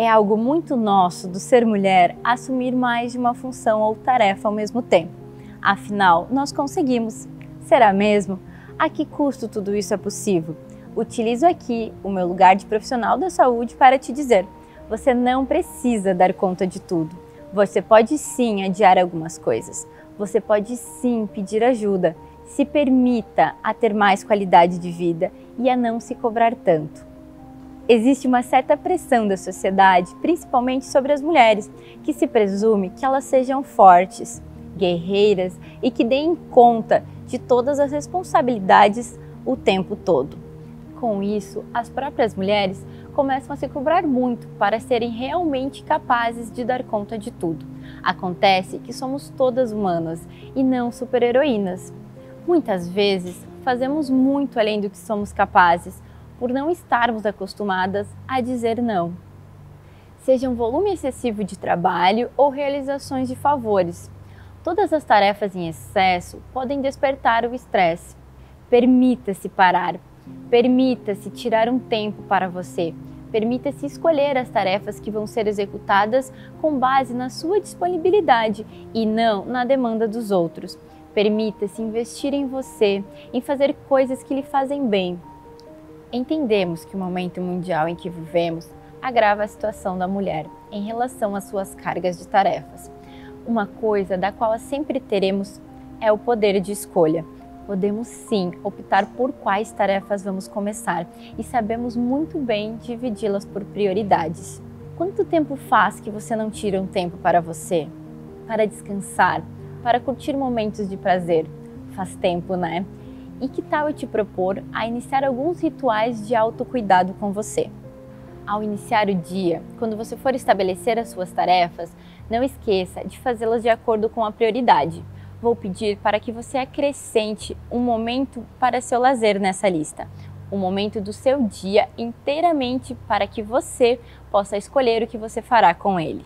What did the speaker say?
É algo muito nosso do ser mulher assumir mais de uma função ou tarefa ao mesmo tempo. Afinal, nós conseguimos. Será mesmo? A que custo tudo isso é possível? Utilizo aqui o meu lugar de profissional da saúde para te dizer: você não precisa dar conta de tudo. Você pode sim adiar algumas coisas. Você pode sim pedir ajuda. Se permita a ter mais qualidade de vida e a não se cobrar tanto. Existe uma certa pressão da sociedade, principalmente sobre as mulheres, que se presume que elas sejam fortes, guerreiras e que deem conta de todas as responsabilidades o tempo todo. Com isso, as próprias mulheres começam a se cobrar muito para serem realmente capazes de dar conta de tudo. Acontece que somos todas humanas e não super-heroínas. Muitas vezes fazemos muito além do que somos capazes por não estarmos acostumadas a dizer não. Seja um volume excessivo de trabalho ou realizações de favores. Todas as tarefas em excesso podem despertar o estresse. Permita-se parar, permita-se tirar um tempo para você, permita-se escolher as tarefas que vão ser executadas com base na sua disponibilidade e não na demanda dos outros. Permita-se investir em você, em fazer coisas que lhe fazem bem, Entendemos que o momento mundial em que vivemos agrava a situação da mulher em relação às suas cargas de tarefas. Uma coisa da qual sempre teremos é o poder de escolha. Podemos sim optar por quais tarefas vamos começar e sabemos muito bem dividi-las por prioridades. Quanto tempo faz que você não tira um tempo para você? Para descansar? Para curtir momentos de prazer? Faz tempo, né? E que tal eu te propor a iniciar alguns rituais de autocuidado com você? Ao iniciar o dia, quando você for estabelecer as suas tarefas, não esqueça de fazê-las de acordo com a prioridade. Vou pedir para que você acrescente um momento para seu lazer nessa lista, um momento do seu dia inteiramente para que você possa escolher o que você fará com ele.